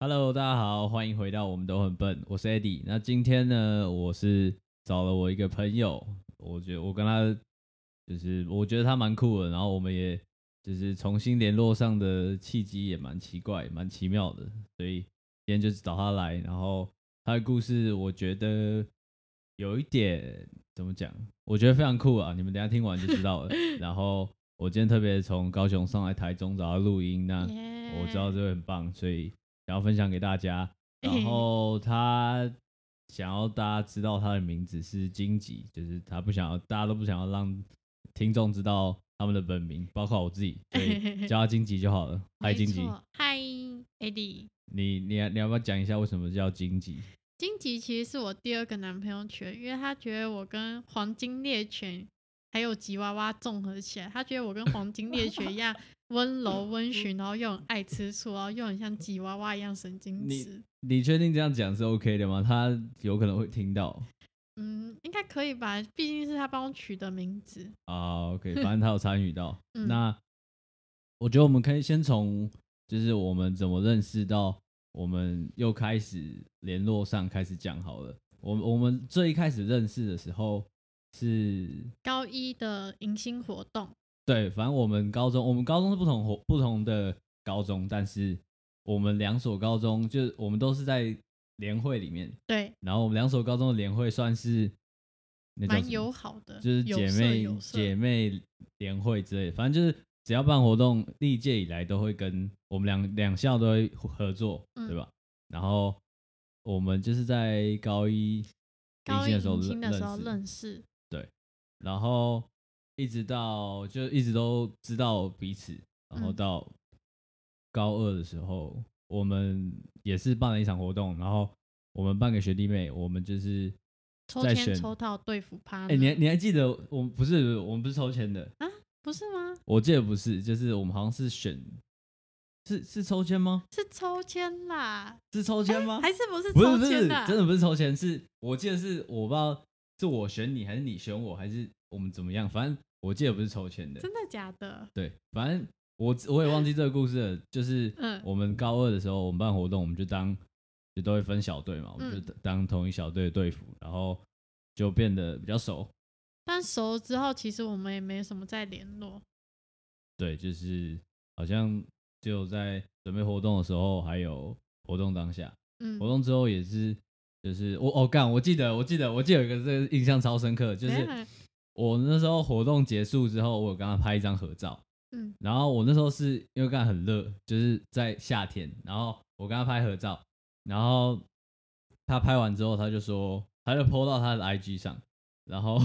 Hello，大家好，欢迎回到我们都很笨，我是 Eddie。那今天呢，我是找了我一个朋友，我觉得我跟他就是我觉得他蛮酷的，然后我们也就是重新联络上的契机也蛮奇怪、蛮奇妙的，所以今天就是找他来，然后他的故事我觉得有一点怎么讲，我觉得非常酷啊，你们等一下听完就知道了。然后我今天特别从高雄上来台中找他录音，那我知道这个很棒，所以想要分享给大家。然后他想要大家知道他的名字是荆棘，就是他不想要大家都不想要让听众知道他们的本名，包括我自己，所以 叫他荆棘就好了。嗨，荆棘，嗨，Eddie，你你你要不要讲一下为什么叫荆棘？荆棘其实是我第二个男朋友取的，因为他觉得我跟黄金猎犬还有吉娃娃综合起来，他觉得我跟黄金猎犬一样 温柔温驯，然后又很爱吃醋，然后又很像吉娃娃一样神经质。你确定这样讲是 OK 的吗？他有可能会听到。嗯，应该可以吧，毕竟是他帮我取的名字。啊，OK，反正他有参与到。那我觉得我们可以先从就是我们怎么认识到。我们又开始联络上，开始讲好了。我我们最一开始认识的时候是高一的迎新活动。对，反正我们高中，我们高中是不同活不同的高中，但是我们两所高中就我们都是在联会里面。对，然后我们两所高中的联会算是蛮友好的，就是姐妹姐妹联会之类，反正就是。只要办活动，历届以来都会跟我们两两校都会合作，对吧？然后我们就是在高一高一的时候认识，对，然后一直到就一直都知道彼此，然后到高二的时候，我们也是办了一场活动，然后我们办给学弟妹，我们就是抽签抽到对付趴。哎，你你还记得我们不是我们不是抽签的啊？不是吗？我记得不是，就是我们好像是选，是是抽签吗？是抽签啦，是抽签吗？还是不是？不是不是，真的不是抽签，是我记得是我不知道是我选你还是你选我还是我们怎么样，反正我记得不是抽签的。真的假的？对，反正我我也忘记这个故事了。就是我们高二的时候，我们办活动，我们就当就都会分小队嘛，我们就当同一小队的队服，然后就变得比较熟。但熟了之后，其实我们也没什么再联络。对，就是好像就在准备活动的时候，还有活动当下，嗯，活动之后也是，就是我哦干，我记得，我记得，我记得有一个这个印象超深刻，就是我那时候活动结束之后，我有跟他拍一张合照，嗯，然后我那时候是因为刚很热，就是在夏天，然后我跟他拍合照，然后他拍完之后，他就说，他就 po 到他的 IG 上，然后。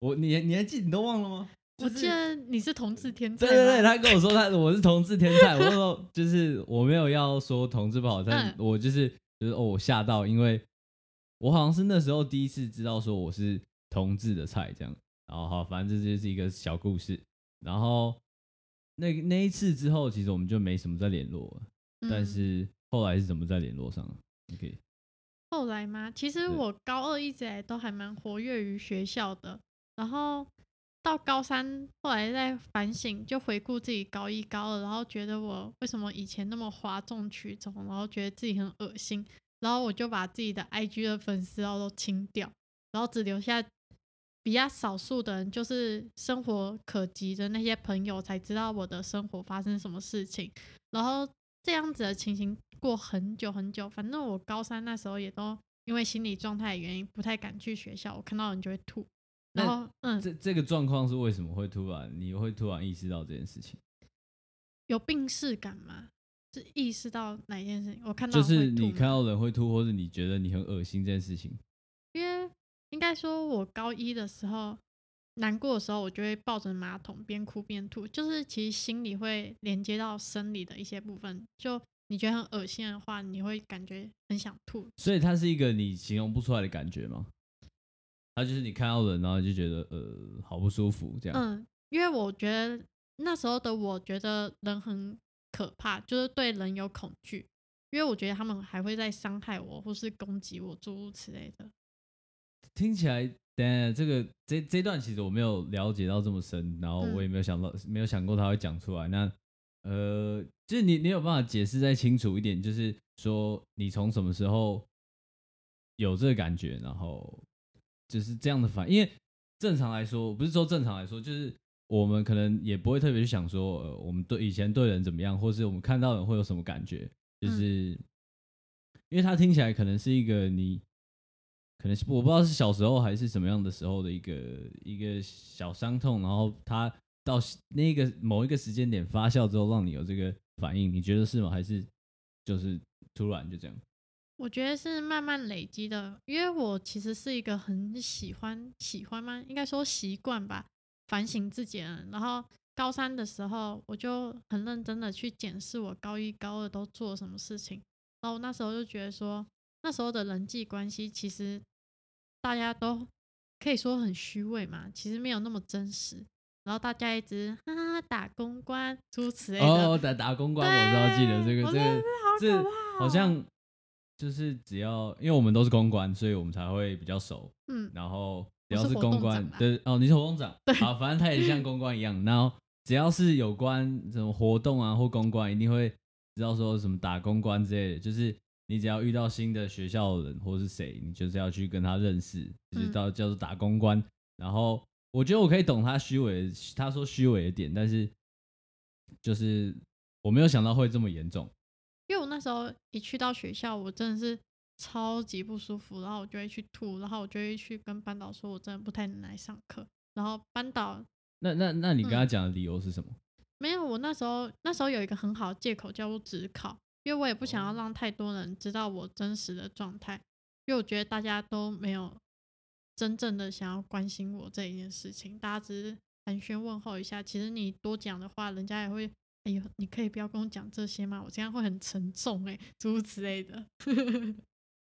我你你还记你都忘了吗？我记得你是同志天才。对对对，他跟我说他我是同志天才，我说 就是我没有要说同志不好，但我就是就是哦我吓到，因为我好像是那时候第一次知道说我是同志的菜这样，然后好反正这就是一个小故事，然后那那一次之后，其实我们就没什么再联络了，但是后来是怎么再联络上了？OK，后来吗？其实我高二一直来都还蛮活跃于学校的。然后到高三，后来在反省，就回顾自己高一、高二，然后觉得我为什么以前那么哗众取宠，然后觉得自己很恶心，然后我就把自己的 IG 的粉丝号都清掉，然后只留下比较少数的人，就是生活可及的那些朋友，才知道我的生活发生什么事情。然后这样子的情形过很久很久，反正我高三那时候也都因为心理状态的原因，不太敢去学校，我看到人就会吐。然后，嗯，这这个状况是为什么会突然？你会突然意识到这件事情？有病视感吗？是意识到哪一件事情？我看到就是你看到人会吐，或者你觉得你很恶心这件事情。因为应该说，我高一的时候难过的时候，我就会抱着马桶边哭边吐，就是其实心里会连接到生理的一些部分。就你觉得很恶心的话，你会感觉很想吐。所以它是一个你形容不出来的感觉吗？他就是你看到人，然后就觉得呃好不舒服这样。嗯，因为我觉得那时候的我觉得人很可怕，就是对人有恐惧，因为我觉得他们还会再伤害我或是攻击我诸如此类的。听起来但这个这这段其实我没有了解到这么深，然后我也没有想到，没有想过他会讲出来。那呃，就是你你有办法解释再清楚一点，就是说你从什么时候有这个感觉，然后就是这样的反，因为正常来说，不是说正常来说，就是我们可能也不会特别去想说，呃，我们对以前对人怎么样，或是我们看到人会有什么感觉，就是因为他听起来可能是一个你。可能是我不知道是小时候还是什么样的时候的一个一个小伤痛，然后他到那个某一个时间点发酵之后，让你有这个反应，你觉得是吗？还是就是突然就这样？我觉得是慢慢累积的，因为我其实是一个很喜欢喜欢吗？应该说习惯吧，反省自己的人。然后高三的时候，我就很认真的去检视我高一高二都做什么事情，然后那时候就觉得说。那时候的人际关系，其实大家都可以说很虚伪嘛，其实没有那么真实。然后大家一直哈哈打公关，诸此类的。哦，打打公关，我知道，记得这个，这个，这好像就是只要，因为我们都是公关，所以我们才会比较熟。嗯。然后只要是公关，对哦，你是活动长，对，好，反正他也像公关一样。然后只要是有关什么活动啊或公关，一定会知道说什么打公关之类的，就是。你只要遇到新的学校的人或是谁，你就是要去跟他认识，就是叫叫做打公关。然后我觉得我可以懂他虚伪，他说虚伪的点，但是就是我没有想到会这么严重。因为我那时候一去到学校，我真的是超级不舒服，然后我就会去吐，然后我就会去跟班导说，我真的不太能来上课。然后班导，那那那你跟他讲的理由是什么？没有，我那时候那时候有一个很好的借口叫做职考。因为我也不想要让太多人知道我真实的状态，因为我觉得大家都没有真正的想要关心我这一件事情，大家只是寒暄问候一下。其实你多讲的话，人家也会，哎呦，你可以不要跟我讲这些吗？我这样会很沉重哎，诸如此类的。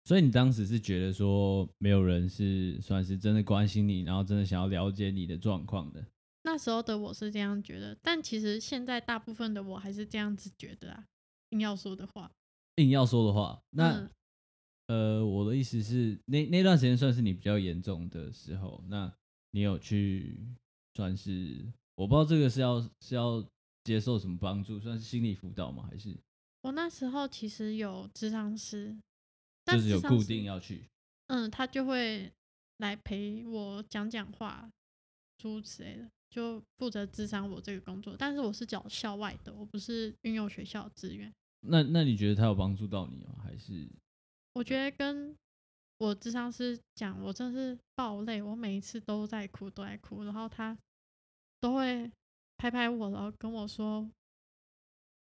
所以你当时是觉得说，没有人是算是真的关心你，然后真的想要了解你的状况的。那时候的我是这样觉得，但其实现在大部分的我还是这样子觉得啊。硬要说的话，硬要说的话，那呃，我的意思是，那那段时间算是你比较严重的时候，那你有去算是，我不知道这个是要是要接受什么帮助，算是心理辅导吗？还是我那时候其实有智商师，就是有固定要去，嗯，他就会来陪我讲讲话，诸如此类的。就负责智商我这个工作，但是我是找校外的，我不是运用学校资源。那那你觉得他有帮助到你吗？还是？我觉得跟我智商师讲，我真是爆泪，我每一次都在哭，都在哭，然后他都会拍拍我，然后跟我说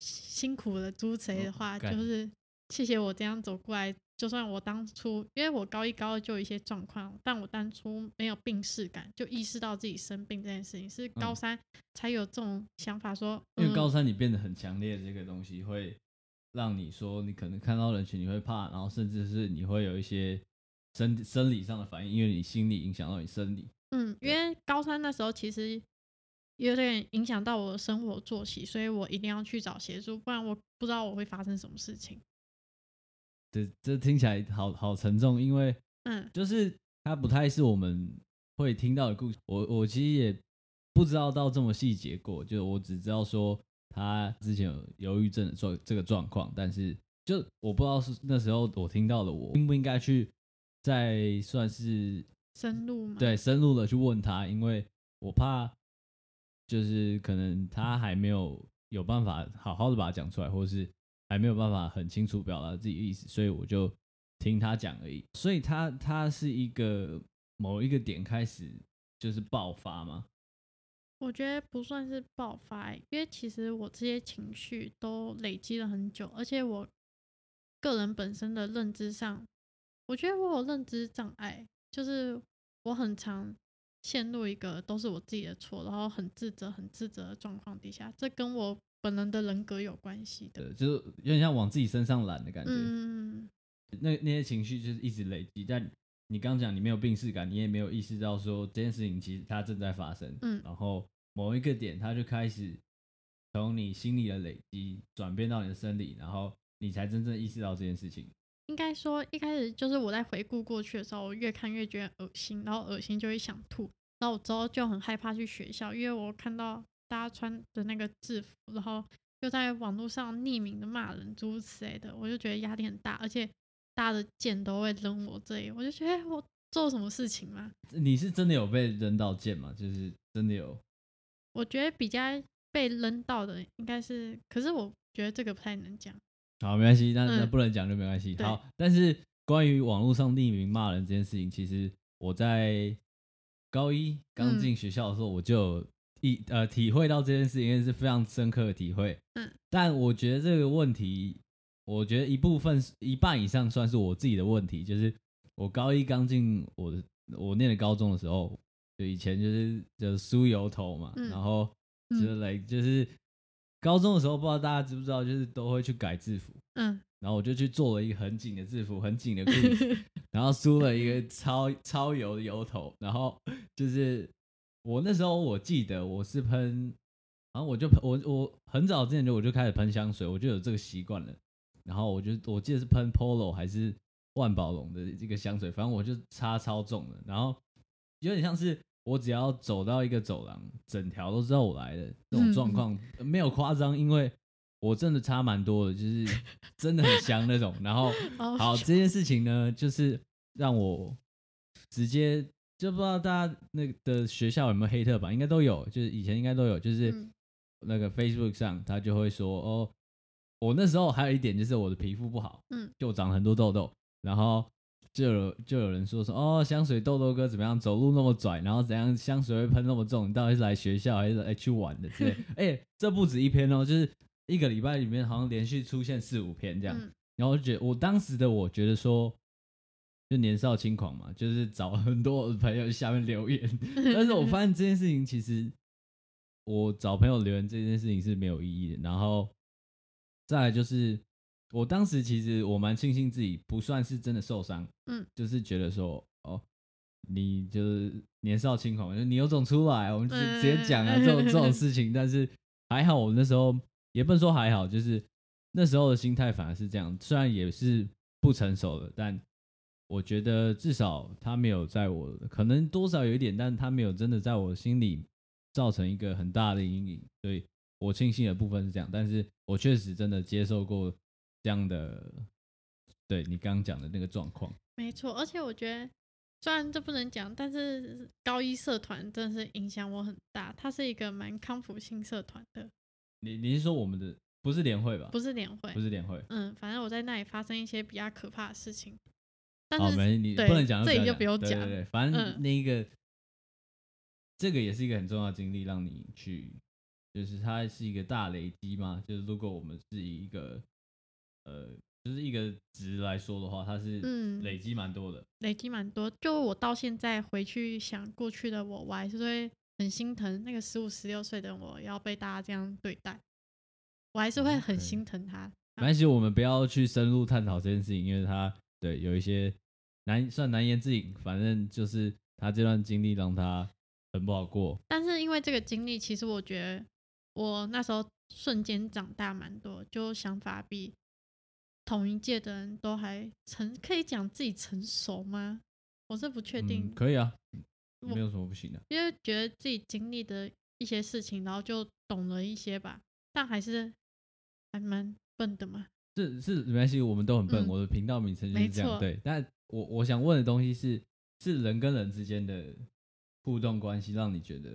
辛苦了，猪贼的话，就是谢谢我这样走过来。就算我当初，因为我高一高二就有一些状况，但我当初没有病逝感，就意识到自己生病这件事情，是高三才有这种想法说。因为高三你变得很强烈，这个东西会让你说你可能看到人群你会怕，然后甚至是你会有一些生生理上的反应，因为你心理影响到你生理。嗯，因为高三那时候其实有点影响到我的生活作息，所以我一定要去找协助，不然我不知道我会发生什么事情。这这听起来好好沉重，因为嗯，就是它不太是我们会听到的故事。我我其实也不知道到这么细节过，就我只知道说他之前有忧郁症的状这个状况，但是就我不知道是那时候我听到的，我应不应该去再算是深入吗？对，深入的去问他，因为我怕就是可能他还没有有办法好好的把它讲出来，或者是。还没有办法很清楚表达自己的意思，所以我就听他讲而已。所以他他是一个某一个点开始就是爆发吗？我觉得不算是爆发，因为其实我这些情绪都累积了很久，而且我个人本身的认知上，我觉得我有认知障碍，就是我很常陷入一个都是我自己的错，然后很自责、很自责的状况底下，这跟我。本人的人格有关系的，就是有点像往自己身上揽的感觉。嗯，那那些情绪就是一直累积，但你刚讲你没有病逝感，你也没有意识到说这件事情其实它正在发生。嗯，然后某一个点，它就开始从你心里的累积转变到你的生理，然后你才真正意识到这件事情。应该说一开始就是我在回顾过去的时候，我越看越觉得恶心，然后恶心就会想吐，然后我之后就很害怕去学校，因为我看到大家穿的那个制服，然后又在网络上匿名的骂人诸如此类的，我就觉得压力很大，而且大家的剑都会扔我这里，我就觉得我做什么事情吗？你是真的有被扔到剑吗？就是真的有？我觉得比较被扔到的应该是，可是我觉得这个不太能讲。好，没关系，那那不能讲就没关系。好，但是关于网络上匿名骂人这件事情，其实我在高一刚进学校的时候，我就一呃体会到这件事情，是非常深刻的体会。嗯，但我觉得这个问题，我觉得一部分一半以上算是我自己的问题，就是我高一刚进我的我念的高中的时候，就以前就是就梳油头嘛，然后就来就是。高中的时候，不知道大家知不知道，就是都会去改制服，嗯，然后我就去做了一个很紧的制服，很紧的裤子，然后梳了一个超超油的油头，然后就是我那时候我记得我是喷，然后我就喷我我很早之前就我就开始喷香水，我就有这个习惯了，然后我就我记得是喷 Polo 还是万宝龙的这个香水，反正我就擦超重的，然后有点像是。我只要走到一个走廊，整条都知道我来的这种状况，没有夸张，因为我真的差蛮多的，就是 真的很香那种。然后，好这件事情呢，就是让我直接就不知道大家那个的学校有没有黑特吧，应该都有，就是以前应该都有，就是那个 Facebook 上他就会说，哦，我那时候还有一点就是我的皮肤不好，嗯，就长很多痘痘，然后。就有就有人说说哦，香水痘痘哥怎么样？走路那么拽，然后怎样？香水会喷那么重？你到底是来学校还是来去玩的？之类。哎，这不止一篇哦，就是一个礼拜里面好像连续出现四五篇这样。然后我觉得我当时的我觉得说，就年少轻狂嘛，就是找很多朋友下面留言。但是我发现这件事情其实我找朋友留言这件事情是没有意义的。然后再来就是。我当时其实我蛮庆幸自己不算是真的受伤，嗯，就是觉得说，哦，你就是年少轻狂，就你有种出来，我们就直接讲啊这种这种 事情。但是还好，我那时候也不能说还好，就是那时候的心态反而是这样，虽然也是不成熟的，但我觉得至少他没有在我可能多少有一点，但是他没有真的在我心里造成一个很大的阴影，所以我庆幸的部分是这样。但是我确实真的接受过。这样的，对你刚刚讲的那个状况，没错。而且我觉得，虽然这不能讲，但是高一社团真的是影响我很大。它是一个蛮康复性社团的。你你是说我们的不是联会吧？不是联会，不是联会。嗯，反正我在那里发生一些比较可怕的事情。好，没你不能讲，这里就不用讲。对对对，反正那一个，这个也是一个很重要的经历，让你去，就是它是一个大累积嘛。就是如果我们是以一个。呃，就是一个值来说的话，它是累积蛮多的，累积蛮多。就我到现在回去想过去的我，我还是会很心疼那个十五、十六岁的我要被大家这样对待，我还是会很心疼他。没关系，我们不要去深入探讨这件事情，因为他对有一些难算难言之隐。反正就是他这段经历让他很不好过。但是因为这个经历，其实我觉得我那时候瞬间长大蛮多，就想法比。同一届的人都还成，可以讲自己成熟吗？我是不确定。可以啊，没有什么不行的。因为觉得自己经历的一些事情，然后就懂了一些吧，但还是还蛮笨的嘛。是是没关系，我们都很笨。我的频道名称就是这样。对，但我我想问的东西是，是人跟人之间的互动关系，让你觉得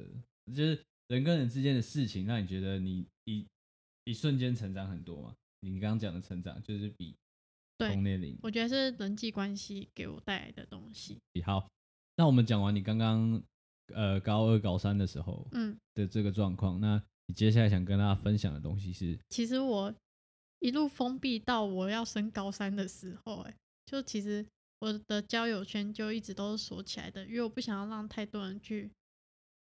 就是人跟人之间的事情，让你觉得你一一瞬间成长很多吗？你刚刚讲的成长就是比同年龄，我觉得是人际关系给我带来的东西。好，那我们讲完你刚刚呃高二高三的时候嗯的这个状况，那你接下来想跟大家分享的东西是？其实我一路封闭到我要升高三的时候，哎，就其实我的交友圈就一直都是锁起来的，因为我不想要让太多人去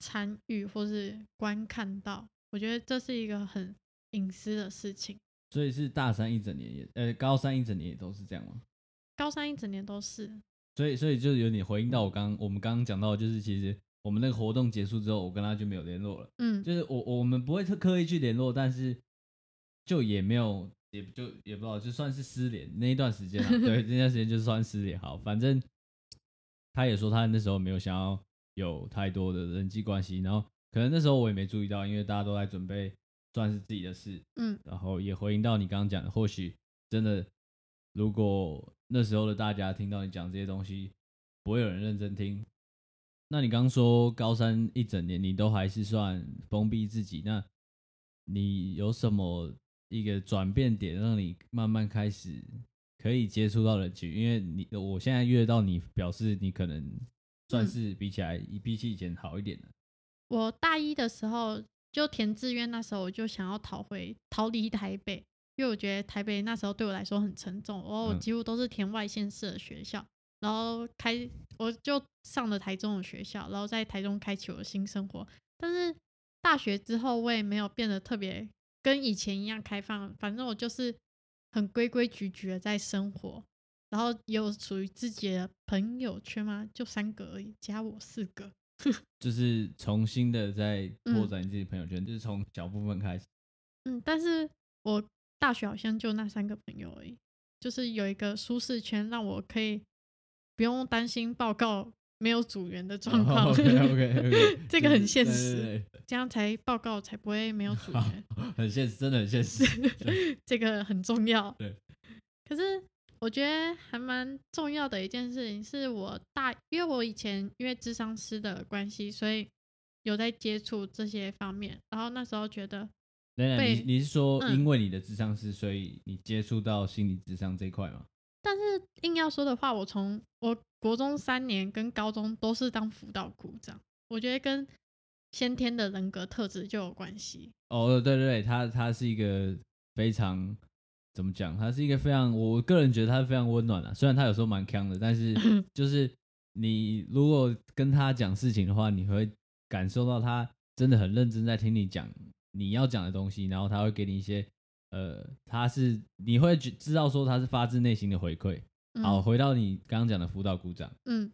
参与或是观看到，我觉得这是一个很隐私的事情。所以是大三一整年也，呃，高三一整年也都是这样吗？高三一整年都是。所以，所以就有点回应到我刚我们刚刚讲到，就是其实我们那个活动结束之后，我跟他就没有联络了。嗯，就是我我们不会特刻意去联络，但是就也没有也就也不知道，就算是失联那一段时间啊，对，那段时间就算失联。好，反正他也说他那时候没有想要有太多的人际关系，然后可能那时候我也没注意到，因为大家都在准备算是自己的事，嗯，然后也回应到你刚刚讲的，或许真的如果那时候的大家听到你讲这些东西，不会有人认真听。那你刚说高三一整年你都还是算封闭自己，那你有什么一个转变点让你慢慢开始可以接触到人群？因为你我现在约到你，表示你可能算是比起来比起以前好一点的。我大一的时候就填志愿，那时候我就想要逃回逃离台北，因为我觉得台北那时候对我来说很沉重，然后我几乎都是填外县市的学校。然后开，我就上了台中的学校，然后在台中开启我的新生活。但是大学之后，我也没有变得特别跟以前一样开放，反正我就是很规规矩矩的在生活。然后有属于自己的朋友圈吗？就三个而已，加我四个。就是重新的在拓展自己朋友圈，就是从小部分开始。嗯，但是我大学好像就那三个朋友而已，就是有一个舒适圈，让我可以。不用担心报告没有组员的状况。OK OK，这个很现实，这样才报告才不会没有组员。很现实，真的很现实。这个很重要。对。可是我觉得还蛮重要的一件事情，是我大，因为我以前因为智商师的关系，所以有在接触这些方面。然后那时候觉得，你你是说因为你的智商师，所以你接触到心理智商这一块吗？但是硬要说的话，我从我国中三年跟高中都是当辅导股长，我觉得跟先天的人格特质就有关系。哦，对对对，他他是一个非常怎么讲？他是一个非常，我个人觉得他是非常温暖的。虽然他有时候蛮强的，但是 就是你如果跟他讲事情的话，你会感受到他真的很认真在听你讲你要讲的东西，然后他会给你一些。呃，他是你会知道说他是发自内心的回馈。好，回到你刚刚讲的辅导鼓掌。嗯，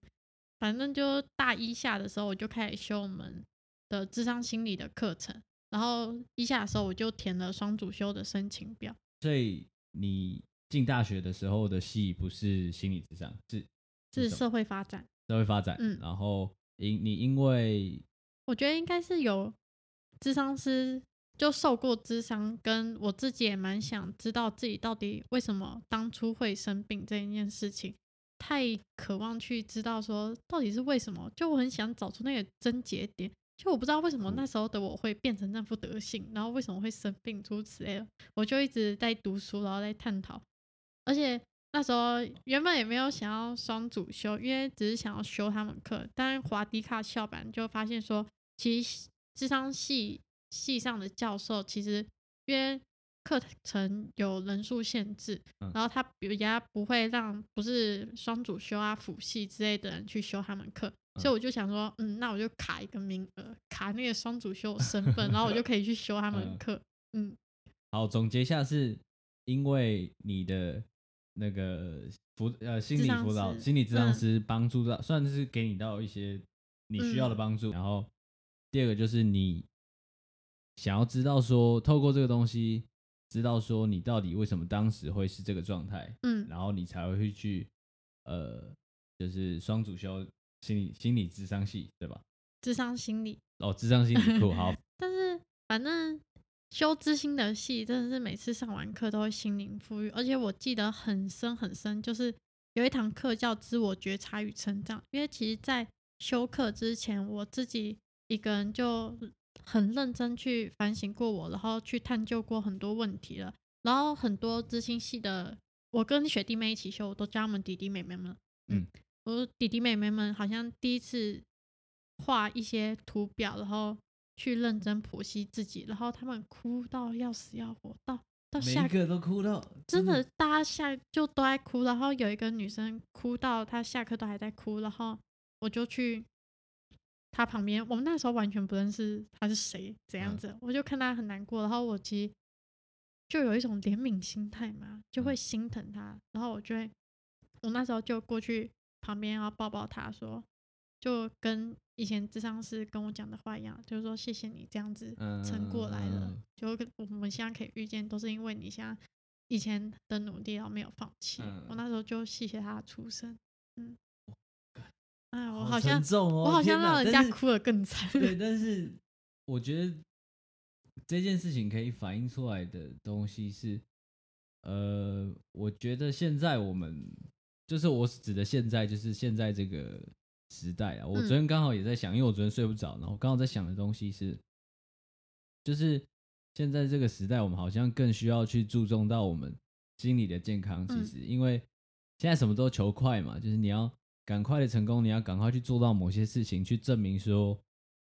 反正就大一下的时候，我就开始修我们的智商心理的课程。然后一下的时候，我就填了双主修的申请表。所以你进大学的时候的系不是心理智商，是是社会发展。社会发展。嗯。然后因你因为我觉得应该是有智商师。就受过智商，跟我自己也蛮想知道自己到底为什么当初会生病这一件事情，太渴望去知道说到底是为什么。就我很想找出那个症结点，就我不知道为什么那时候的我会变成那副德性，然后为什么会生病诸如此类的。我就一直在读书，然后在探讨。而且那时候原本也没有想要双主修，因为只是想要修他们课。但华迪卡校版就发现说，其实智商系。系上的教授其实因为课程有人数限制，然后他比较不会让不是双主修啊辅系之类的人去修他们课，所以我就想说，嗯，那我就卡一个名额，卡那个双主修身份，然后我就可以去修他们 课。嗯，好，总结一下是因为你的那个辅呃心理辅导心理治疗师帮助到，算是给你到一些你需要的帮助，然后第二个就是你。想要知道说，透过这个东西，知道说你到底为什么当时会是这个状态，嗯，然后你才会去，呃，就是双主修心理心理智商系，对吧？智商心理哦，智商心理酷好。但是反正修知心的系真的是每次上完课都会心灵富裕，而且我记得很深很深，就是有一堂课叫自我觉察与成长，因为其实在修课之前，我自己一个人就。很认真去反省过我，然后去探究过很多问题了。然后很多知心系的，我跟学弟妹一起修，我都教他们弟弟妹妹们。嗯，我弟弟妹妹们好像第一次画一些图表，然后去认真剖析自己，然后他们哭到要死要活，到到下一个都哭到真的，大家下就都在哭。然后有一个女生哭到她下课都还在哭，然后我就去。他旁边，我们那时候完全不认识他是谁，怎样子，我就看他很难过，然后我其实就有一种怜悯心态嘛，就会心疼他，然后我就会，我那时候就过去旁边，然后抱抱他说，就跟以前智商师跟我讲的话一样，就是说谢谢你这样子撑过来了，就我们现在可以遇见，都是因为你现在以前的努力，然后没有放弃。嗯我那时候就谢谢他的出生。嗯，哎，我好好像沉重哦，我好像让人家哭得更惨。对，但是 我觉得这件事情可以反映出来的东西是，呃，我觉得现在我们就是我指的现在，就是现在这个时代啊。我昨嗯天刚好也在想，因为我昨天睡不着，然后刚好在想的东西是，就是现在这个时代，我们好像更需要去注重到我们心理的健康。其嗯实，因为现在什么都求快嘛，就是你要赶快的成功，你要赶快去做到某些事情，去证明说，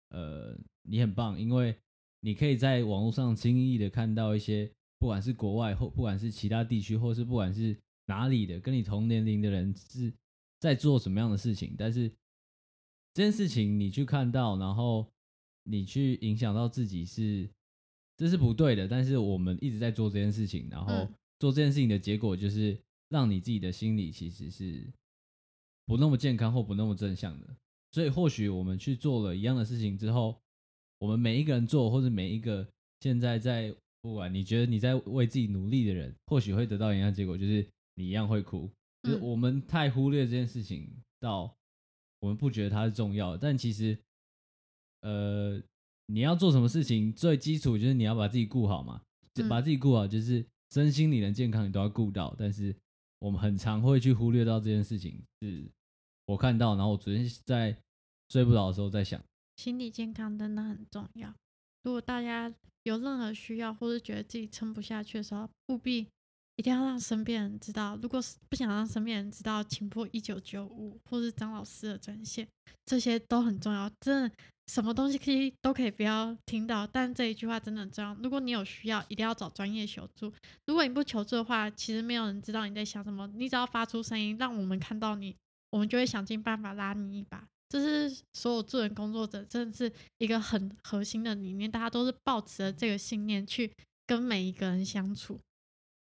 呃，你很棒，因为你可以在网络上轻易的看到一些，不管是国外或不管是其他地区，或是不管是哪里的跟你同年龄的人是在做什么样的事情，但是这件事情你去看到，然后你去影响到自己是，这是不对的。但是我们一直在做这件事情，然后嗯做这件事情的结果就是让你自己的心理其实是不那么健康或不那么正向的。所以或许我们去做了一样的事情之后，我们每一个人做，或者每一个现在在不管你觉得你在为自己努力的人，或许会得到一样结果，就是你一样会哭。就是嗯我们太忽略这件事情，到我们不觉得它是重要的，但其实，呃，你要做什么事情，最基础就是你要把自己顾好嘛，把自己顾好，就是身心灵的健康你都要顾到。但是我们很常会去忽略到这件事情，是我看到，然后我昨天在睡不着的时候在想，心理健康真的很重要。如果大家有任何需要，或是觉得自己撑不下去的时候，务必一定要让身边人知道。如果是不想让身边人知道，请拨一九九五或是张老师的专线，这些都很重要。真的，什么东西可以都可以不要听到，但这一句话真的很重要。如果你有需要，一定要找专业求助。如果你不求助的话，其实没有人知道你在想什么。你只要发出声音，让我们看到你，我们就会想尽办法拉你一把。这是所有助人工作者真的是一个很核心的理念，大家都是抱持着这个信念去跟每一个人相处。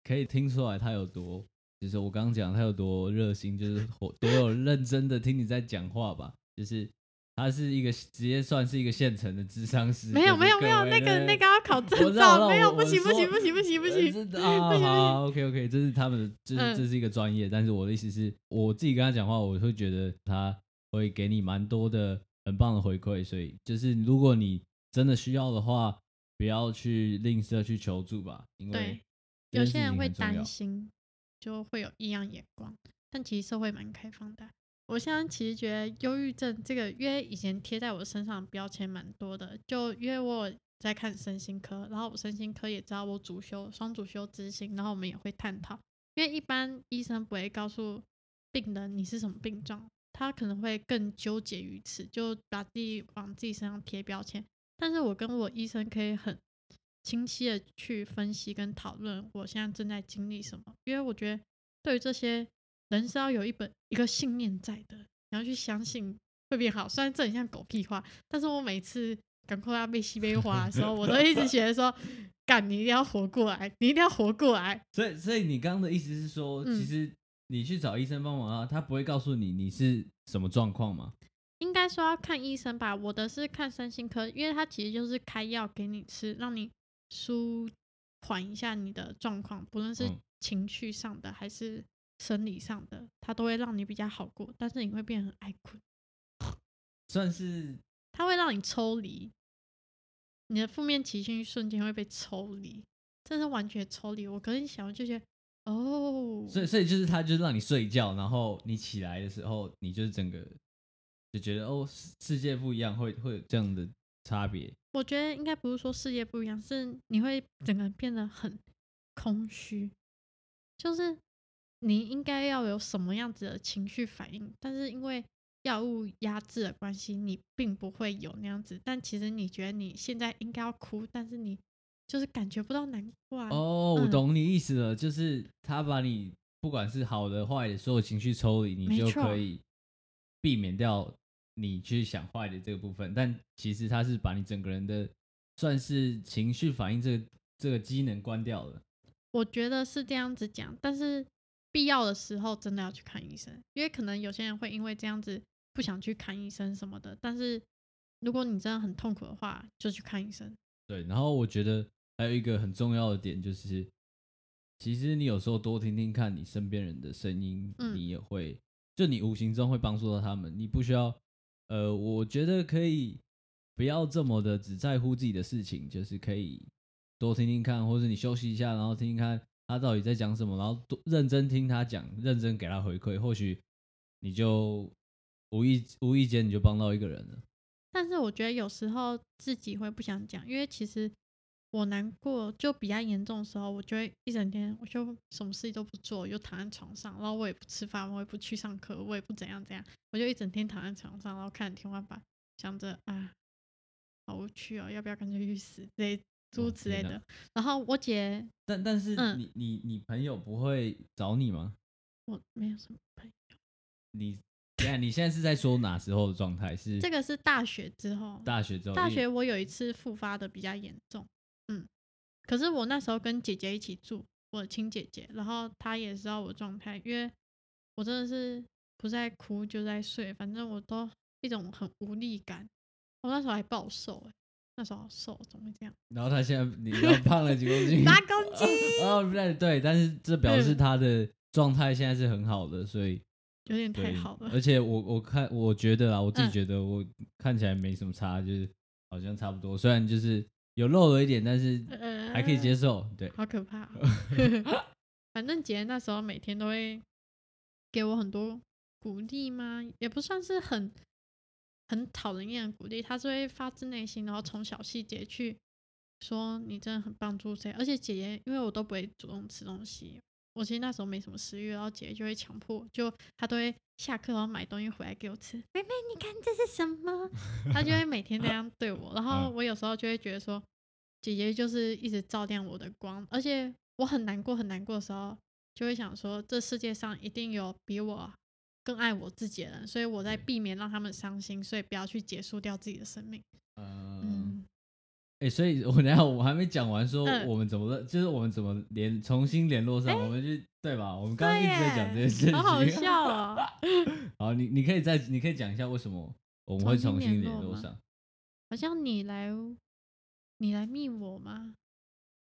可以听出来他有多，就是我刚刚讲他有多热心，就是多多有认真的听你在讲话吧，就是他是一个直接算是一个现成的智商师。没有没有没有，那个那个要考证照，没有不行不行不行不行不呃行。好，OK OK，这是他们的，这嗯是这是一个专业，但是我的意思是，我自己跟他讲话，我会觉得他会给你蛮多的很棒的回馈，所以就是如果你真的需要的话，不要去吝啬去求助吧，因为有些人会担心，就会有异样眼光，但其实社会蛮开放的。我现在其实觉得忧郁症这个，因为以前贴在我身上的标签蛮多的，就因为我在看身心科，然后我身心科也知道我主修双主修执行，然后我们也会探讨，因为一般医生不会告诉病人你是什么病状，他可能会更纠结于此，就把自己往自己身上贴标签。但是我跟我医生可以很清晰的去分析跟讨论我现在正在经历什么，因为我觉得对于这些人是要有一本一个信念在的，你要去相信会变好。虽然这很像狗屁话，但是我每次赶快要被西北花的时候，我都一直觉得说，干你一定要活过来，你一定要活过来。所以，所以你刚刚的意思是说，嗯其实你去找医生帮忙啊，他不会告诉你你是什么状况吗？应该说要看医生吧，我的是看身心科，因为他其实就是开药给你吃，让你舒缓一下你的状况，不论是嗯情绪上的还是生理上的，它都会让你比较好过。但是你会变得很爱困，算是 它会让你抽离，你的负面情绪瞬间会被抽离，这是完全抽离。我隔天想，我就觉得哦，所以，所以就是他就是让你睡觉，然后你起来的时候，你就是整个就觉得哦，世世界不一样，会会有这样的差别。我觉得应该不是说世界不一样，是你会整个变得很空虚，就是你应该要有什么样子的情绪反应，但是因为药物压制的关系，你并不会有那样子。但其实你觉得你现在应该要哭，但是你就是感觉不到难过啊。哦，我嗯懂你意思了，就是他把你不管是好的坏的所有情绪抽离，你就可以避免掉你去想坏的这个部分。但其实他是把你整个人的算是情绪反应这个这个机能关掉了。我觉得是这样子讲，但是必要的时候真的要去看医生，因为可能有些人会因为这样子不想去看医生什么的。但是如果你真的很痛苦的话，就去看医生。对，然后我觉得还有一个很重要的点就是，其实你有时候多听听看你身边人的声音，嗯你也会，就你无形中会帮助到他们。你不需要，呃，我觉得可以不要这么的只在乎自己的事情，就是可以多听听看，或者你休息一下，然后听听看他到底在讲什么，然后多认真听他讲，认真给他回馈，或许你就无意无意间你就帮到一个人了。但是我觉得有时候自己会不想讲，因为其实我难过就比较严重的时候，我就会一整天我就什么事情都不做，就躺在床上，然后我也不吃饭，我也不去上课，我也不怎样怎样，我就一整天躺在床上，然后看天花板，想着啊，好无趣哦，要不要干脆去死之类诸如哦天哪此类的。然后我姐但但是嗯你、你你朋友不会找你吗？我没有什么朋友，你等一下你现在是在说哪时候的状态？是这个是大学之后，大学之后？因为大学我有一次复发的比较严重，嗯，可是我那时候跟姐姐一起住，我的亲姐姐，然后她也知道我状态，因为我真的是不在哭就在睡，反正我都一种很无力感。我那时候还暴瘦、欸，那时候好瘦，怎么会这样？然后他现在你又胖了几公斤？八公斤，哦，不对对，但是这表示嗯他的状态现在是很好的，所以有点太好了。而且我我看我觉得啊，我自己嗯觉得我看起来没什么差，就是好像差不多，虽然就是有露了一点，但是呃，还可以接受。对，好可怕哦、反正姐姐那时候每天都会给我很多鼓励吗？也不算是很很讨人厌的鼓励，他是会发自内心，然后从小细节去说你真的很帮助谁。而且姐姐因为我都不会主动吃东西，我其实那时候没什么食欲，然后姐姐就会强迫，就她都会下课然后买东西回来给我吃。妹妹，你看这是什么？她就会每天这样对我，然后嗯我有时候就会觉得说，姐姐就是一直照亮我的光，而且我很难过很难过的时候，就会想说，这世界上一定有比我更爱我自己的人，所以我在避免让他们伤心，所以不要去结束掉自己的生命。嗯，嗯，哎、所以我等一下我还没讲完，说嗯我们怎么了，就是我们怎么联重新联络上，我们就对吧？我们刚刚一直在讲这件事情，好好笑哦。好，你你可以再你可以讲一下为什么我们会重重新联络上？好像你来，你来密我吗？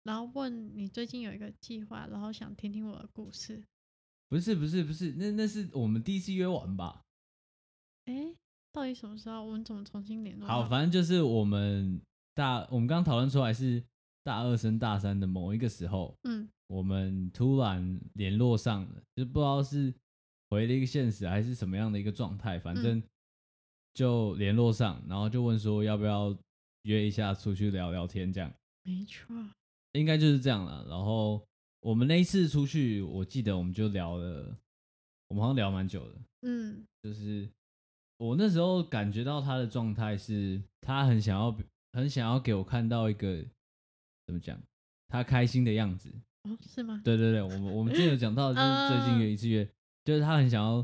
然后问你最近有一个计划，然后想听听我的故事。不是不是不是，那那是我们第一次约完吧？哎，到底什么时候？我们怎么重新联络？好，反正就是我们大我们刚讨论出来是大二升大三的某一个时候，嗯我们突然联络上了，就不知道是回了一个现实还是什么样的一个状态，反正就联络上，然后就问说要不要约一下出去聊聊天，这样没错。应该就是这样了。然后我们那一次出去，我记得我们就聊了，我们好像聊蛮久的，嗯就是我那时候感觉到他的状态是，他很想要很想要给我看到一个怎么讲，他开心的样子。哦，是吗？对对对，我们我们之前有讲到，就是最近有一次约，就是他很想要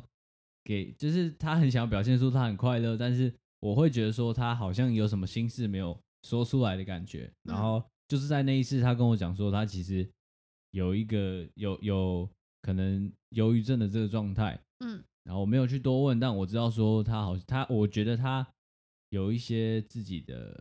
给，就是他很想要表现出他很快乐，但是我会觉得说他好像有什么心事没有说出来的感觉。然嗯后就是在那一次，他跟我讲说，他其实有一个有有可能忧郁症的这个状态。嗯然后我没有去多问，但我知道说他好，他我觉得他有一些自己的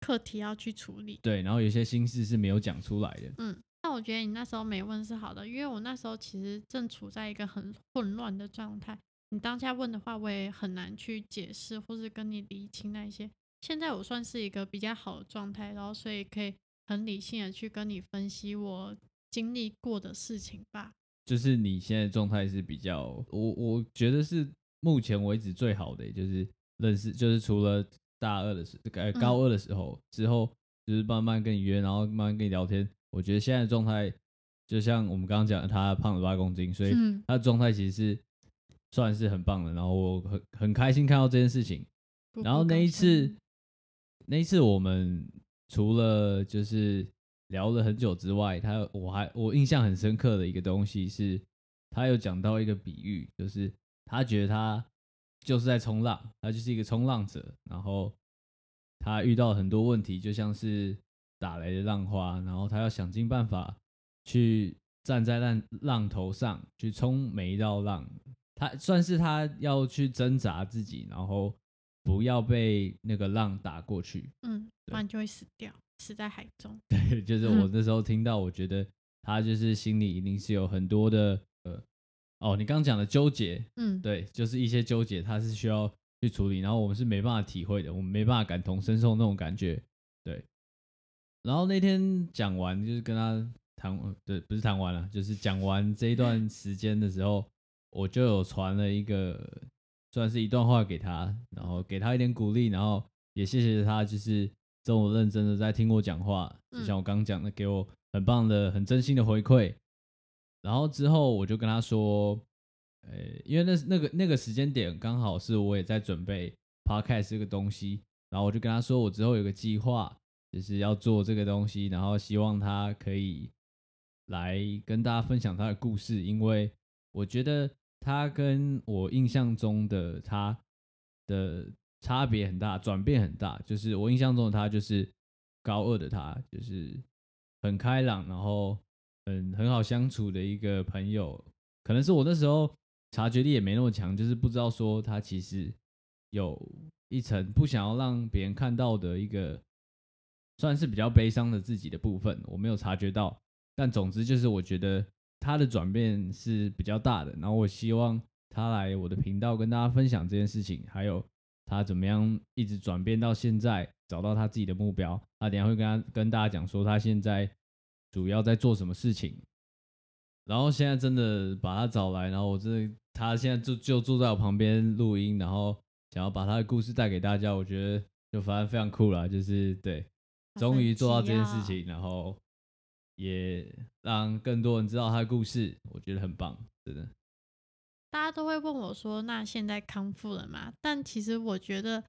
课题要去处理。对，然后有些心事是没有讲出来的。嗯，那我觉得你那时候没问是好的，因为我那时候其实正处在一个很混乱的状态。你当下问的话，我也很难去解释或是跟你理清那一些。现在我算是一个比较好的状态，然后所以可以很理性的去跟你分析我经历过的事情吧。就是你现在状态是比较，我我觉得是目前为止最好的，就是认识，就是除了大二的时，高二的时候、之后，就是慢慢跟你约，然后慢慢跟你聊天。我觉得现在的状态，就像我们刚刚讲的，他胖了八公斤，所以嗯他的状态其实是算是很棒的。然后我很很开心看到这件事情。然后那一次，那一次我们除了就是聊了很久之外，他我还我印象很深刻的一个东西是，他有讲到一个比喻，就是他觉得他就是在冲浪，他就是一个冲浪者，然后他遇到很多问题，就像是打雷的浪花，然后他要想尽办法去站在浪浪头上去冲每一道浪，他算是他要去挣扎自己，然后不要被那个浪打过去。嗯，不然就会死掉，死在海中。对，就是我那时候听到，我觉得他就是心里一定是有很多的呃，哦，你刚刚讲的纠结，嗯，对，就是一些纠结，他是需要去处理，然后我们是没办法体会的，我们没办法感同身受那种感觉，对。然后那天讲完，就是跟他谈，对，不是谈完了，就是讲完这一段时间的时候，我就有传了一个，算是一段话给他，然后给他一点鼓励，然后也谢谢他，就是这么认真的在听我讲话，就像我刚刚讲的，给我很棒的、很真心的回馈。然后之后我就跟他说，呃，因为那那个那个时间点刚好是我也在准备 podcast 这个东西，然后我就跟他说，我之后有个计划，就是要做这个东西，然后希望他可以来跟大家分享他的故事，因为我觉得他跟我印象中的他的差别很大，转变很大。就是我印象中的他就是高二的他，就是很开朗，然后很很好相处的一个朋友。可能是我那时候察觉力也没那么强，就是不知道说他其实有一层不想要让别人看到的一个，算是比较悲伤的自己的部分，我没有察觉到。但总之就是我觉得他的转变是比较大的，然后我希望他来我的频道跟大家分享这件事情，还有他怎么样一直转变到现在，找到他自己的目标。他等下会跟他跟大家讲说他现在主要在做什么事情。然后现在真的把他找来，然后我这他现在就就坐在我旁边录音，然后想要把他的故事带给大家，我觉得就反正非常酷了，就是对，终于做到这件事情，然后。也让更多人知道他的故事，我觉得很棒，真的。大家都会问我说：“那现在康复了吗？”但其实我觉得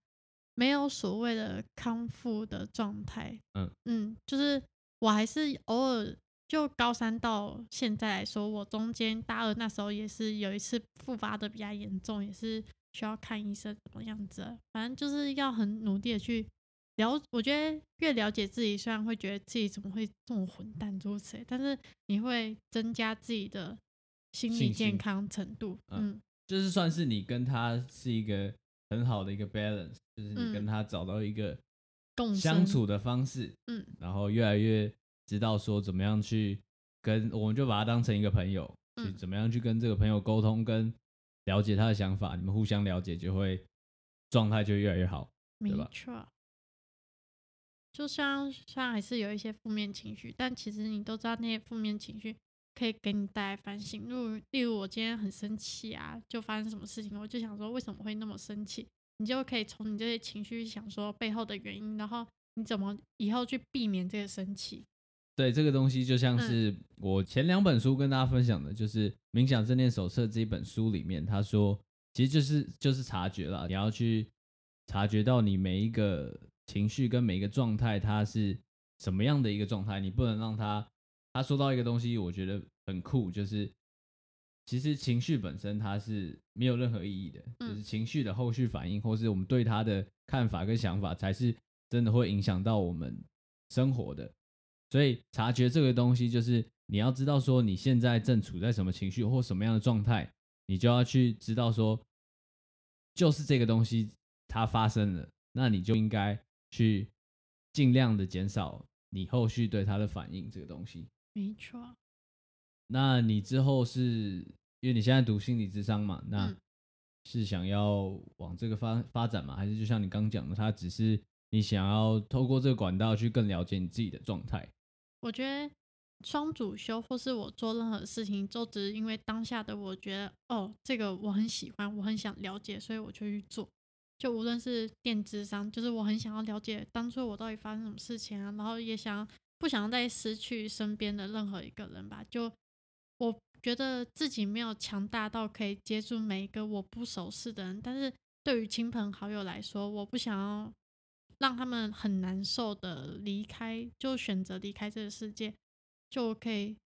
没有所谓的康复的状态。嗯嗯，就是我还是偶尔就高三到现在来说，我中间大二那时候也是有一次复发的比较严重，也是需要看医生怎么样子。反正就是要很努力的去。了，我觉得越了解自己，虽然会觉得自己怎么会这么混蛋如此，但是你会增加自己的心理健康程度。嗯，就是算是你跟他是一个很好的一个 balance，就是你跟他找到一个共相处的方式。嗯，然后越来越知道说怎么样去跟，我们就把他当成一个朋友，去怎么样去跟这个朋友沟通，跟了解他的想法，你们互相了解，就会状态就越来越好？没错。就像虽然还是有一些负面情绪，但其实你都知道那些负面情绪可以给你带来反省。例如例如我今天很生气啊，就发生什么事情，我就想说为什么会那么生气？你就可以从你这些情绪想说背后的原因，然后你怎么以后去避免这个生气。对，这个东西就像是我前两本书跟大家分享的，就是《冥想正念手册》这一本书里面，他说其实就是就是察觉了，你要去察觉到你每一个。情绪跟每一个状态，它是什么样的一个状态？你不能让他，他说到一个东西，我觉得很酷，就是其实情绪本身它是没有任何意义的，就是情绪的后续反应，或是我们对他的看法跟想法，才是真的会影响到我们生活的。所以察觉这个东西，就是你要知道说你现在正处在什么情绪或什么样的状态，你就要去知道说，就是这个东西它发生了，那你就应该。去尽量的减少你后续对他的反应，这个东西没错。那你之后是因为你现在读心理智商嘛？那是想要往这个发发展吗？还是就像你刚讲的，他只是你想要透过这个管道去更了解你自己的状态？我觉得双主修或是我做任何事情，都只是因为当下的我觉得哦，这个我很喜欢，我很想了解，所以我就去做。就无论是电智商，就是我很想要了解当初我到底发生什么事情啊，然后也想不想再失去身边的任何一个人吧。就我觉得自己没有强大到可以接住每一个我不熟识的人，但是对于亲朋好友来说，我不想要让他们很难受的离开，就选择离开这个世界，就可以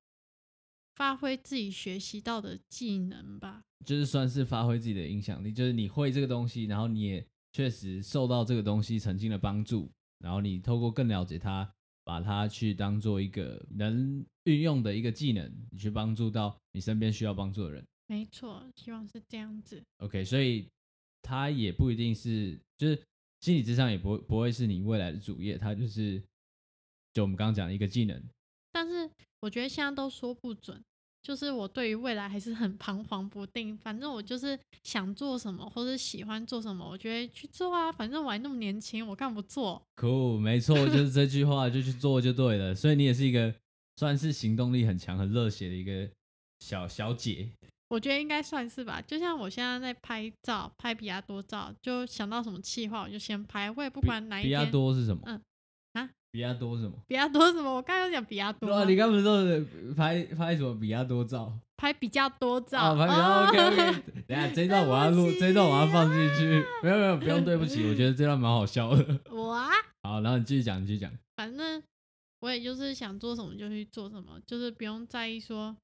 发挥自己学习到的技能吧。就是算是发挥自己的影响力，就是你会这个东西，然后你也确实受到这个东西曾经的帮助，然后你透过更了解它，把它去当做一个能运用的一个技能，你去帮助到你身边需要帮助的人。没错，希望是这样子。OK，所以它也不一定是，就是心理智商也不不会是你未来的主业，它就是就我们刚刚讲的一个技能。但是我觉得现在都说不准，就是我对于未来还是很彷徨不定。反正我就是想做什么或者喜欢做什么，我觉得去做啊。反正我还那么年轻，我干不做？酷，没错，就是这句话，就去做就对了。所以你也是一个算是行动力很强、很热血的一个小小姐。我觉得应该算是吧。就像我现在在拍照，拍比亚多照，就想到什么气话，我就先拍。我也不管哪一比亚。多是什么？比亚多什么？比亚多什么？我刚刚讲比亚多啊、对啊，你刚不是说拍拍什么比亚多照？拍比较多照。啊，拍比较 OK OK。等下 这一段我要录，这一段我要放进去。没有没有，不用对不起，我觉得这段蛮好笑的。我啊，好，然后你继续讲，你继续讲。反正我也就是想做什么就去做什么，就是不用在意说，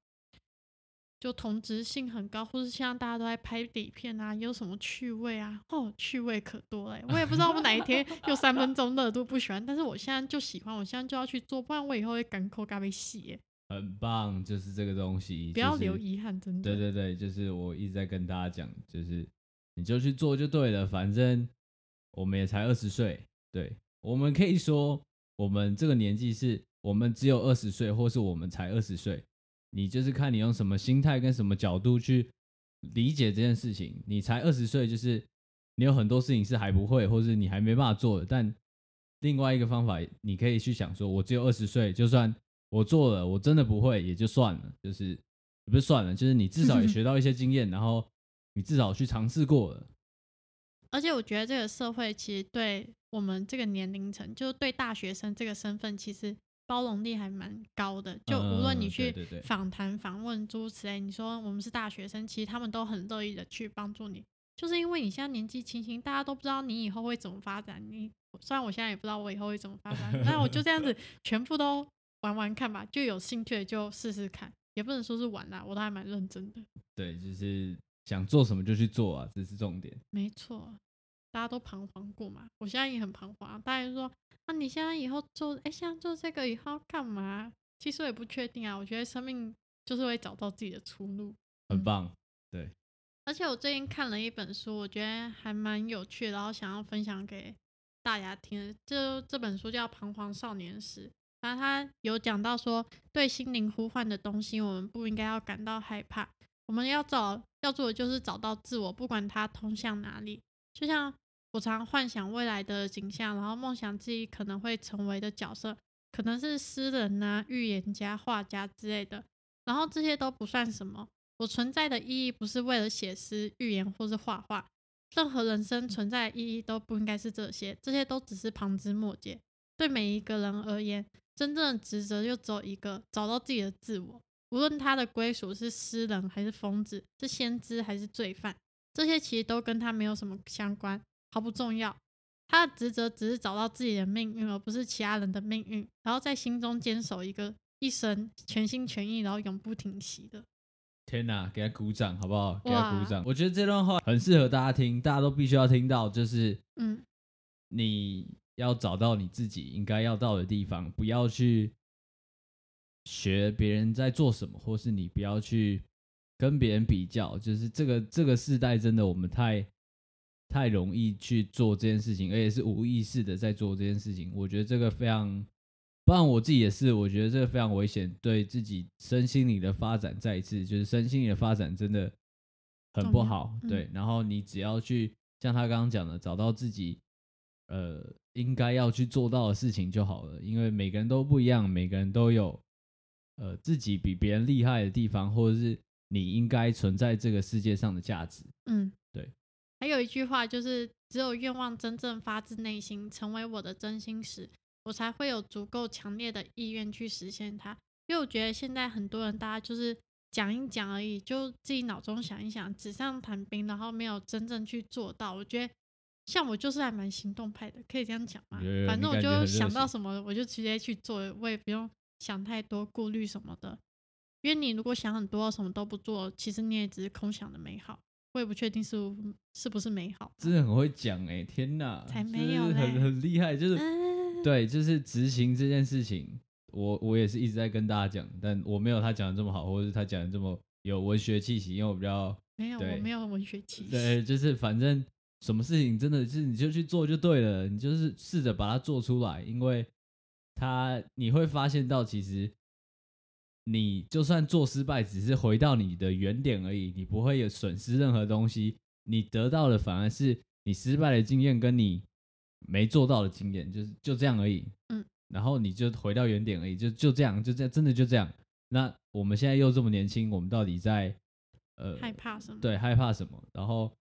就同质性很高，或是像大家都在拍底片啊，有什么趣味啊？哦，趣味可多嘞！我也不知道我哪一天有三分钟热度不喜欢，但是我现在就喜欢，我现在就要去做，不然我以后会干口咖啡洗，很棒，就是这个东西，不要留遗憾，真的。对对对，就是我一直在跟大家讲，就是你就去做就对了，反正我们也才二十岁，对，我们可以说我们这个年纪是我们只有二十岁，或是我们才二十岁，你就是看你用什么心态跟什么角度去理解这件事情。你才二十岁，就是你有很多事情是还不会，或是你还没办法做的，但另外一个方法，你可以去想说，我只有二十岁，就算我做了，我真的不会也就算了，就是也不是算了，就是你至少也学到一些经验，然后你至少去尝试过了。而且我觉得这个社会其实对我们这个年龄层，就是对大学生这个身份，其实包容力还蛮高的。就无论你嗯去访谈、访问诸如此类，你说我们是大学生，其实他们都很乐意的去帮助你，就是因为你现在年纪轻轻，大家都不知道你以后会怎么发展。你虽然我现在也不知道我以后会怎么发展，那我就这样子全部都玩玩看吧，就有兴趣的就试试看，也不能说是玩啦，我都还蛮认真的。对，就是想做什么就去做啊，这是重点。没错，大家都彷徨过嘛，我现在也很彷徨。大家就说，那、你现在以后做，哎，现在做这个以后要干嘛？其实我也不确定啊。我觉得生命就是会找到自己的出路。嗯很棒。对而且我最近看了一本书，我觉得还蛮有趣的，然后想要分享给大家听就。这这本书叫《彷徨少年时》，然后它有讲到说，对心灵呼唤的东西，我们不应该要感到害怕，我们要找要做的就是找到自我，不管它通向哪里。就像我常幻想未来的景象，然后梦想自己可能会成为的角色，可能是诗人呐、预言家、画家之类的，然后这些都不算什么。我存在的意义不是为了写诗、预言或是画画，任何人生存在的意义都不应该是这些，这些都只是旁枝末节。对每一个人而言，真正的职责就只有一个：找到自己的自我。无论他的归属是诗人还是疯子，是先知还是罪犯，这些其实都跟他没有什么相关，毫不重要。他的职责只是找到自己的命运，而不是其他人的命运，然后在心中坚守一个一生全心全意，然后永不停息的。天哪，给他鼓掌好不好？给他鼓掌。我觉得这段话很适合大家听，大家都必须要听到，就是嗯，你要找到你自己应该要到的地方，不要去学别人在做什么，或是你不要去跟别人比较。就是这个这个时代真的我们太太容易去做这件事情，而且是无意识的在做这件事情。我觉得这个非常，不然我自己也是，我觉得这个非常危险，对自己身心灵的发展，再一次就是身心灵的发展真的很不好。嗯对，然后你只要去像他刚刚讲的，找到自己呃应该要去做到的事情就好了，因为每个人都不一样，每个人都有呃自己比别人厉害的地方，或者是你应该存在这个世界上的价值。嗯，对。还有一句话就是，只有愿望真正发自内心，成为我的真心时，我才会有足够强烈的意愿去实现它。因为我觉得现在很多人，大家就是讲一讲而已，就自己脑中想一想，纸上谈兵，然后没有真正去做到。我觉得像我就是还蛮行动派的，可以这样讲吗？反正我就想到什么，我就直接去做，我也不用想太多顾虑什么的。因为你如果想很多，什么都不做，其实你也只是空想的美好。我也不确定是不是不是美好。真的很会讲哎、天哪，才就是没有嘞很很厉害，就是、嗯，对，就是执行这件事情，我我也是一直在跟大家讲，但我没有他讲的这么好，或者是他讲的这么有文学气息，因为我比较没有，我对没有文学气息。对，就是反正什么事情真的是你就去做就对了，你就是试着把它做出来，因为他你会发现到其实你就算做失败，只是回到你的原点而已，你不会有损失任何东西，你得到的反而是你失败的经验跟你没做到的经验，就是就这样而已。嗯，然后你就回到原点而已，就就这样，就这样，真的就这样。那我们现在又这么年轻，我们到底在呃害怕什么？对，害怕什么？然后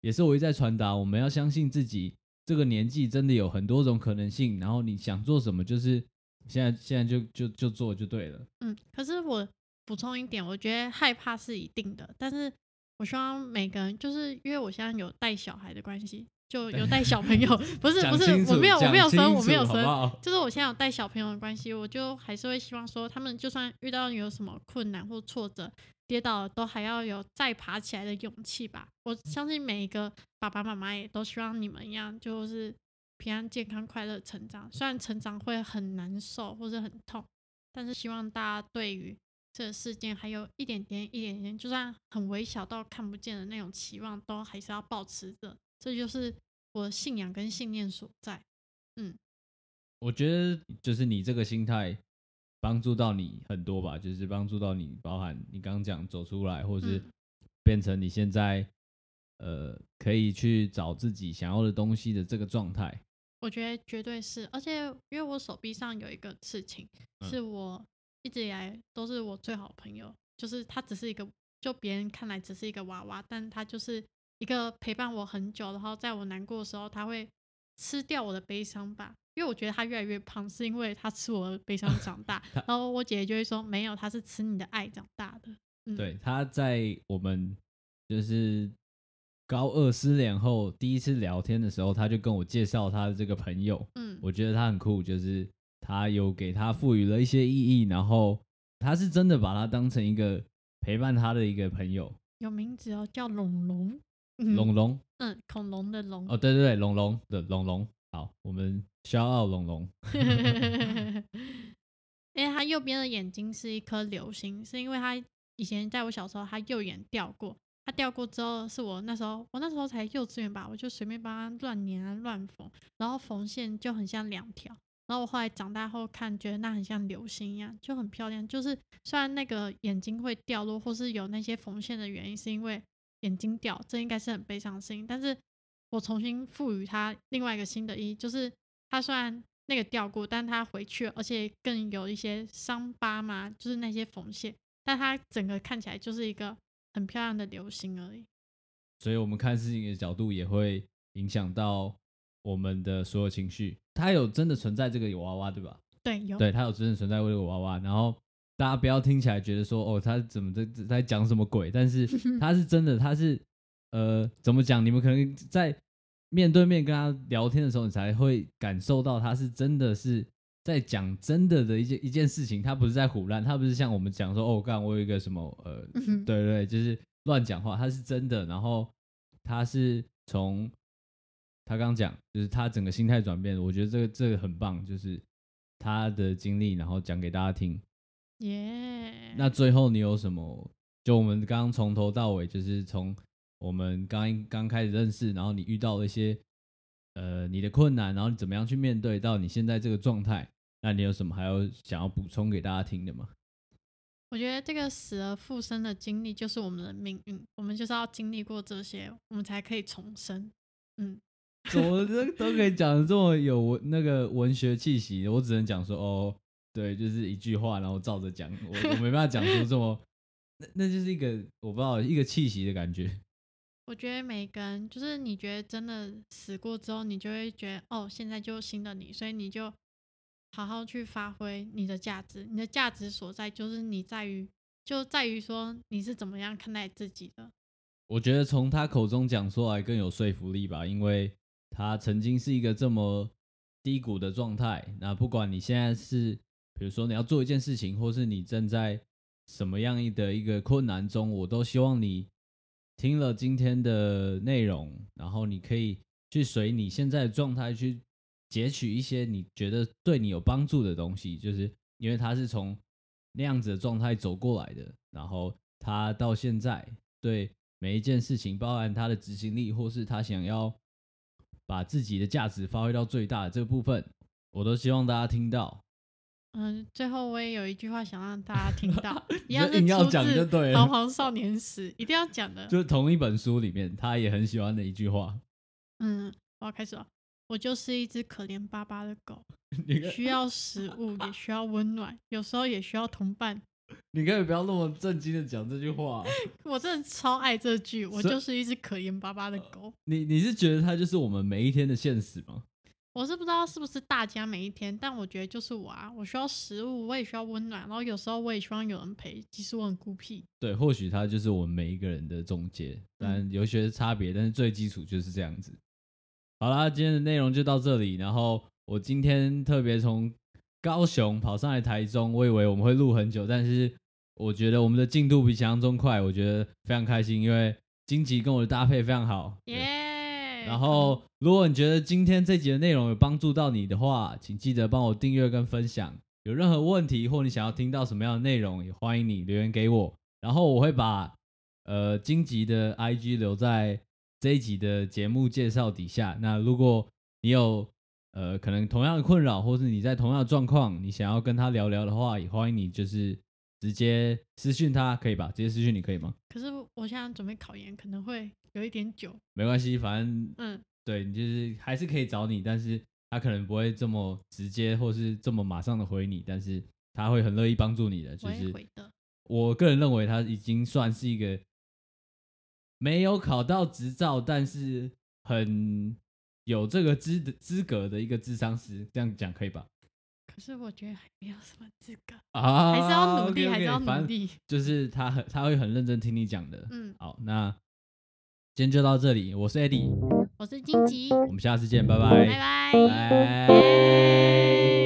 也是我一再传达，我们要相信自己，这个年纪真的有很多种可能性。然后你想做什么，就是现在现在就就就做就对了。嗯，可是我补充一点，我觉得害怕是一定的，但是我希望每个人，就是因为我现在有带小孩的关系，就有带小朋友，不是不是，我没有我没有生我没有生，就是我现在有带小朋友的关系，我就还是会希望说，他们就算遇到有什么困难或挫折。跌倒了都还要有再爬起来的勇气吧。我相信每一个爸爸妈妈也都希望你们一样，就是平安、健康、快乐成长。虽然成长会很难受或者很痛，但是希望大家对于这个事件还有一点点、一点点，就算很微小到看不见的那种期望，都还是要保持着。这就是我的信仰跟信念所在。嗯，我觉得就是你这个心态。帮助到你很多吧，就是帮助到你，包含你刚刚讲走出来，或者是变成你现在呃可以去找自己想要的东西的这个状态。我觉得绝对是，而且因为我手臂上有一个刺青，是我一直以来都是我最好的朋友，就是他只是一个，就别人看来只是一个娃娃，但他就是一个陪伴我很久，然后在我难过的时候，他会吃掉我的悲伤吧。因为我觉得他越来越胖，是因为他吃我的悲伤长大。然后我姐姐就会说：“没有，他是吃你的爱长大的。”对，他在我们就是高二失联后第一次聊天的时候，他就跟我介绍他的这个朋友。嗯，我觉得他很酷，就是他有给他赋予了一些意义，然后他是真的把他当成一个陪伴他的一个朋友。有名字哦，叫龙龙。龙龙。嗯，恐龙的龙。哦，对对对，龙龙的龙龙。好，我们骄傲龙龙。因为他右边的眼睛是一颗流星，是因为他以前在我小时候，他右眼掉过。他掉过之后，是我那时候，我那时候才幼稚园吧，我就随便帮他乱粘乱缝，然后缝线就很像两条。然后我后来长大后看，觉得那很像流星一样，就很漂亮。就是虽然那个眼睛会掉落，或是有那些缝线的原因，是因为眼睛掉，这应该是很悲伤的事情，但是。我重新赋予它另外一个新的意义，就是它虽然那个掉过，但它回去了，而且更有一些伤疤嘛，就是那些缝线，但它整个看起来就是一个很漂亮的流星而已。所以，我们看事情的角度也会影响到我们的所有情绪。它有真的存在这个有娃娃，对吧？对，有。对，它有真的存在这个娃娃。然后大家不要听起来觉得说，哦，他怎么在在讲什么鬼？但是 他是真的，他是。呃，怎么讲？你们可能在面对面跟他聊天的时候，你才会感受到他是真的是在讲真的的一件一件事情。他不是在胡乱，他不是像我们讲说哦，干我有一个什么呃，对对，就是乱讲话。他是真的，然后他是从他刚讲，就是他整个心态转变。我觉得这个这个很棒，就是他的经历，然后讲给大家听。耶。那最后你有什么？就我们刚刚从头到尾，就是从。我们刚刚开始认识，然后你遇到了一些呃你的困难，然后你怎么样去面对到你现在这个状态？那你有什么还要想要补充给大家听的吗？我觉得这个死而复生的经历就是我们的命运，我们就是要经历过这些，我们才可以重生。嗯，怎么都都可以讲的这么有文那个文学气息？我只能讲说哦，对，就是一句话，然后照着讲，我我没办法讲出这么 那那就是一个我不知道一个气息的感觉。我觉得每个人就是你觉得真的死过之后，你就会觉得哦，现在就新的你，所以你就好好去发挥你的价值。你的价值所在就是你在于，就在于说你是怎么样看待自己的。我觉得从他口中讲出来更有说服力吧，因为他曾经是一个这么低谷的状态。那不管你现在是，比如说你要做一件事情，或是你正在什么样的一个困难中，我都希望你。听了今天的内容，然后你可以去随你现在的状态去截取一些你觉得对你有帮助的东西，就是因为他是从那样子的状态走过来的，然后他到现在对每一件事情，包含他的执行力，或是他想要把自己的价值发挥到最大的这部分，我都希望大家听到。嗯，最后我也有一句话想让大家听到，一就样是硬要出讲就自对了《彷徨少年时》，一定要讲的。就是同一本书里面，他也很喜欢的一句话。嗯，我要开始了。我就是一只可怜巴巴的狗，你可需要食物，也需要温暖，有时候也需要同伴。你可以不要那么震惊的讲这句话。我真的超爱这句，我所以就是一只可怜巴巴的狗。你你是觉得它就是我们每一天的现实吗？我是不知道是不是大家每一天，但我觉得就是我啊，我需要食物，我也需要温暖，然后有时候我也希望有人陪，其实我很孤僻。对，或许它就是我们每一个人的总结，但有些差别，但是最基础就是这样子。好啦，今天的内容就到这里。然后我今天特别从高雄跑上来台中，我以为我们会录很久，但是我觉得我们的进度比想象中快，我觉得非常开心，因为荆棘跟我的搭配非常好。然后，如果你觉得今天这集的内容有帮助到你的话，请记得帮我订阅跟分享。有任何问题或你想要听到什么样的内容，也欢迎你留言给我。然后我会把呃荆棘的 IG 留在这一集的节目介绍底下。那如果你有呃可能同样的困扰，或是你在同样的状况，你想要跟他聊聊的话，也欢迎你就是直接私讯他，可以吧？直接私讯你可以吗？可是我现在准备考研，可能会有一点久。没关系，反正嗯，对你就是还是可以找你，但是他可能不会这么直接，或是这么马上的回你，但是他会很乐意帮助你的。就是回的。我个人认为他已经算是一个没有考到执照，但是很有这个资资格的一个智商师，这样讲可以吧？可是我觉得还没有什么资格，啊，还是要努力 OK，OK，还是要反正努力。就是他很他会很认真听你讲的。嗯，好，那今天就到这里，我是 Eddie，我是金吉，我们下次见，拜拜拜，拜。拜。耶